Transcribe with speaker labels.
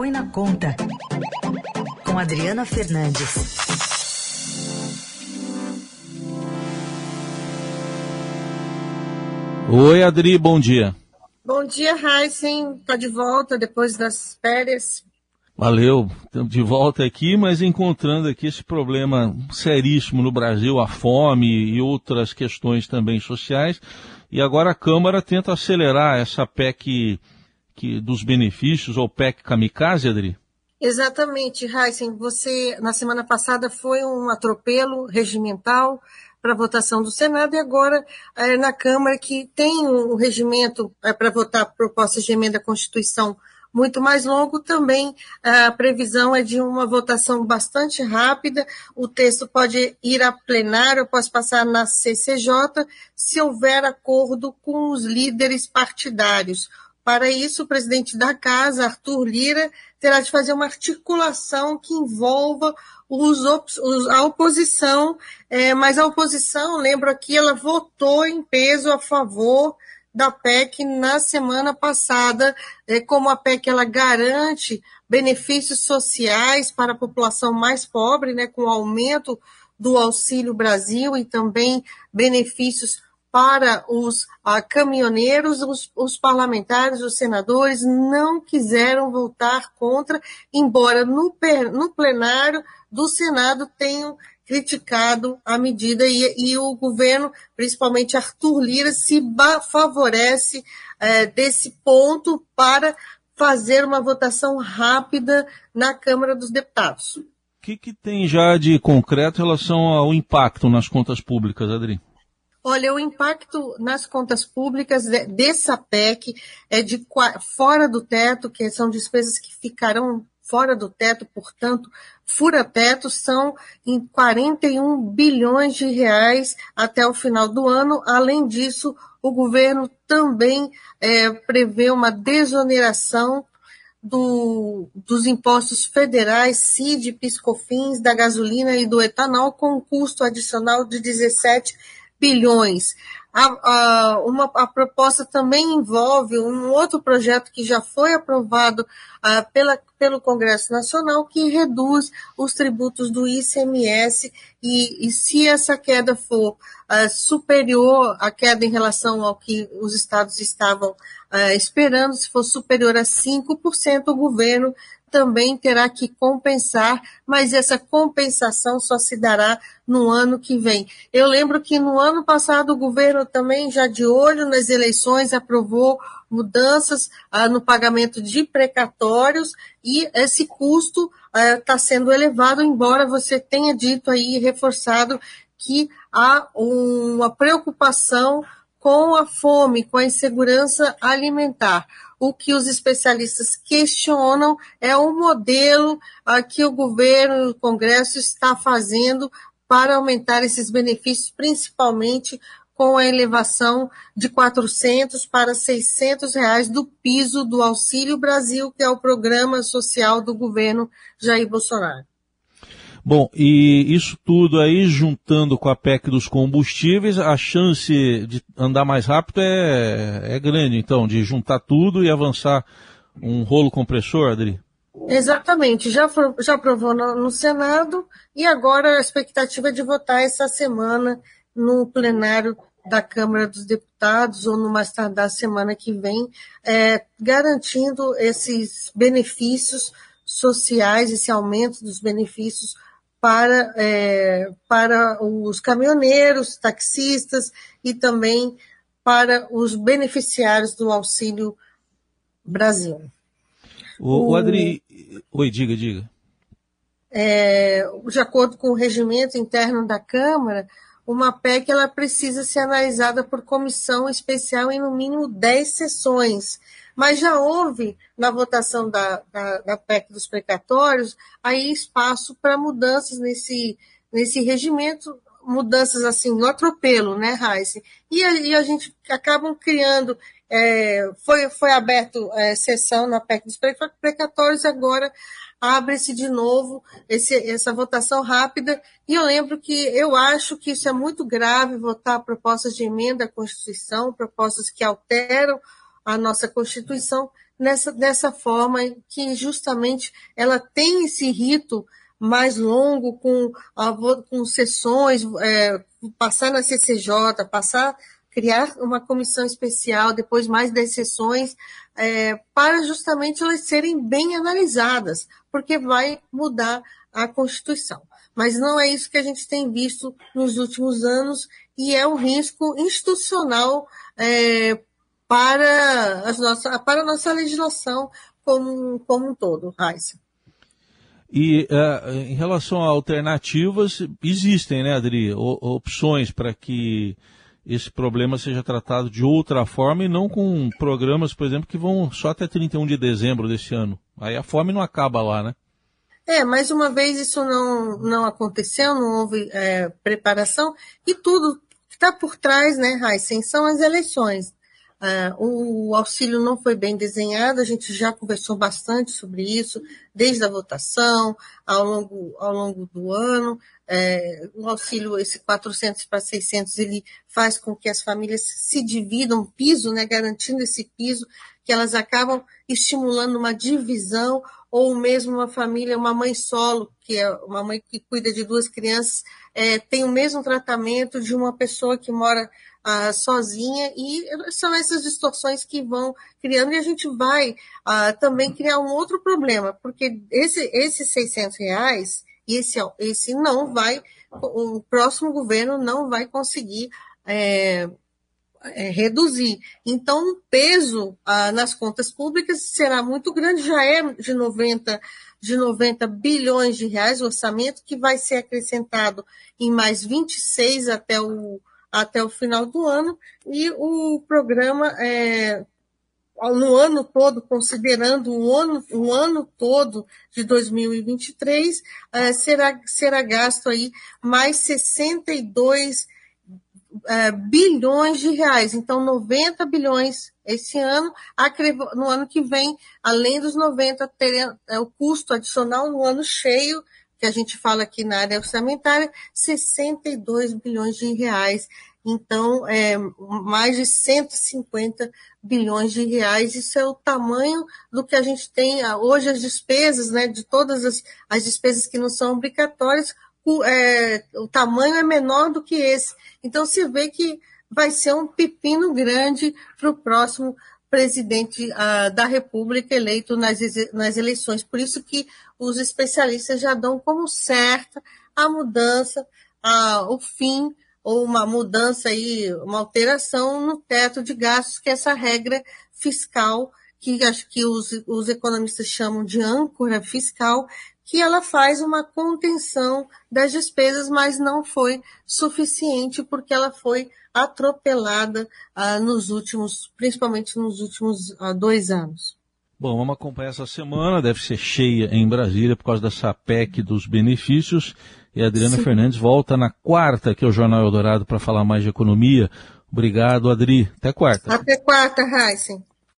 Speaker 1: Põe na Conta, com Adriana Fernandes.
Speaker 2: Oi, Adri, bom dia.
Speaker 3: Bom dia, Heisen. Está de volta depois das férias.
Speaker 2: Valeu, estamos de volta aqui, mas encontrando aqui esse problema seríssimo no Brasil, a fome e outras questões também sociais. E agora a Câmara tenta acelerar essa PEC que, dos benefícios, ou PEC kamikaze, Adri?
Speaker 3: Exatamente, Heisen. Você, na semana passada, foi um atropelo regimental para votação do Senado e agora é, na Câmara que tem um regimento é, para votar propostas de emenda à Constituição muito mais longo, também a previsão é de uma votação bastante rápida. O texto pode ir a plenário, pode passar na CCJ, se houver acordo com os líderes partidários. Para isso, o presidente da Casa, Arthur Lira, terá de fazer uma articulação que envolva os, os, a oposição, é, mas a oposição, lembro aqui, ela votou em peso a favor da PEC na semana passada, é, como a PEC ela garante benefícios sociais para a população mais pobre, né, com o aumento do Auxílio Brasil e também benefícios para os ah, caminhoneiros, os, os, parlamentares, os senadores não quiseram votar contra, embora no, no plenário do Senado tenham criticado a medida e, e, o governo, principalmente Arthur Lira, se favorece é, desse ponto para fazer uma votação rápida na Câmara dos Deputados. O
Speaker 2: que, que tem já de concreto em relação ao impacto nas contas públicas, Adri?
Speaker 3: Olha, o impacto nas contas públicas dessa PEC é de fora do teto, que são despesas que ficarão fora do teto, portanto, fura-teto, são em 41 bilhões de reais até o final do ano. Além disso, o governo também é, prevê uma desoneração do, dos impostos federais, CID, PiscoFins, da gasolina e do etanol, com um custo adicional de 17 bilhões. A, a, uma, a proposta também envolve um outro projeto que já foi aprovado a, pela, pelo Congresso Nacional, que reduz os tributos do ICMS, e, e se essa queda for superior à queda em relação ao que os estados estavam esperando, se for superior a 5%, o governo também terá que compensar, mas essa compensação só se dará no ano que vem. Eu lembro que no ano passado o governo também, já de olho nas eleições, aprovou mudanças ah, no pagamento de precatórios e esse custo está ah, sendo elevado, embora você tenha dito aí, reforçado, que há uma preocupação com a fome, com a insegurança alimentar. O que os especialistas questionam é o modelo que o governo e o Congresso está fazendo para aumentar esses benefícios, principalmente com a elevação de 400 para 600 reais do piso do Auxílio Brasil, que é o programa social do governo Jair Bolsonaro.
Speaker 2: Bom, e isso tudo aí, juntando com a PEC dos combustíveis, a chance de andar mais rápido é, é grande, então, de juntar tudo e avançar um rolo compressor, Adri?
Speaker 3: Exatamente, já, já aprovou no, no, Senado e agora a expectativa é de votar essa semana no plenário da Câmara dos Deputados ou no mais tardar semana que vem, é, garantindo esses benefícios sociais, esse aumento dos benefícios para, é, para os caminhoneiros, taxistas e também para os beneficiários do Auxílio Brasil.
Speaker 2: O, o Adri. Oi, diga, diga.
Speaker 3: É, de acordo com o regimento interno da Câmara, uma PEC ela precisa ser analisada por comissão especial em no mínimo 10 sessões. Mas já houve, na votação da, da, da PEC dos precatórios, aí espaço para mudanças nesse, nesse regimento, mudanças assim, no atropelo, né, Raíssa? E, e a gente acabam criando, é, foi, foi aberto é, sessão na PEC dos precatórios, agora abre-se de novo esse, essa votação rápida. E eu lembro que eu acho que isso é muito grave, votar propostas de emenda à Constituição, propostas que alteram a nossa Constituição, nessa, dessa forma que justamente ela tem esse rito mais longo, com, com sessões, é, passar na CCJ, passar, criar uma comissão especial, depois mais 10 sessões, é, para justamente elas serem bem analisadas, porque vai mudar a Constituição. Mas não é isso que a gente tem visto nos últimos anos e é um risco institucional é, para, as nossa, para a nossa legislação como, como um todo, Raíssa.
Speaker 2: E uh, em relação a alternativas, existem, né, Adri, opções para que esse problema seja tratado de outra forma e não com programas, por exemplo, que vão só até 31 de dezembro desse ano. Aí a fome não acaba lá, né?
Speaker 3: É, mais uma vez isso não, não aconteceu, não houve é, preparação e tudo está por trás, né, Heisen, são as eleições. Uh, o auxílio não foi bem desenhado, a gente já conversou bastante sobre isso, desde a votação, ao longo, ao longo do ano. É, o auxílio, esse 400 para 600, ele faz com que as famílias se dividam piso, né, garantindo esse piso, que elas acabam estimulando uma divisão, ou mesmo uma família, uma mãe solo, que é uma mãe que cuida de duas crianças, é, tem o mesmo tratamento de uma pessoa que mora ah, sozinha, e são essas distorções que vão criando, e a gente vai ah, também criar um outro problema, porque esse, esses 600 reais, esse, esse não vai, o próximo governo não vai conseguir é, é, reduzir. Então, o peso ah, nas contas públicas será muito grande, já é de 90, de 90 bilhões de reais o orçamento, que vai ser acrescentado em mais 26 até o, até o final do ano, e o programa, é, no ano todo, considerando o ano, o ano todo de 2023, é, será, será gasto aí mais 62 é, bilhões de reais. Então, 90 bilhões esse ano, no ano que vem, além dos 90, terá, é, o custo adicional no ano cheio que a gente fala aqui na área orçamentária, 62 bilhões de reais. Então, é, mais de 150 bilhões de reais. Isso é o tamanho do que a gente tem ah, hoje, as despesas, né, de todas as, as despesas que não são obrigatórias, o, é, o tamanho é menor do que esse. Então, se vê que vai ser um pepino grande para o próximo presidente uh, da República eleito nas, nas eleições. Por isso que os especialistas já dão como certa a mudança, uh, o fim ou uma mudança aí, uma alteração no teto de gastos, que é essa regra fiscal que acho que os, os economistas chamam de âncora fiscal, que ela faz uma contenção das despesas, mas não foi suficiente porque ela foi atropelada ah, nos últimos, principalmente nos últimos ah, dois anos.
Speaker 2: Bom, vamos acompanhar essa semana, deve ser cheia em Brasília por causa dessa PEC dos benefícios. E a Adriana Sim. Fernandes volta na quarta, que é o Jornal Eldorado, para falar mais de economia. Obrigado, Adri. Até quarta.
Speaker 3: Até quarta, Heisen.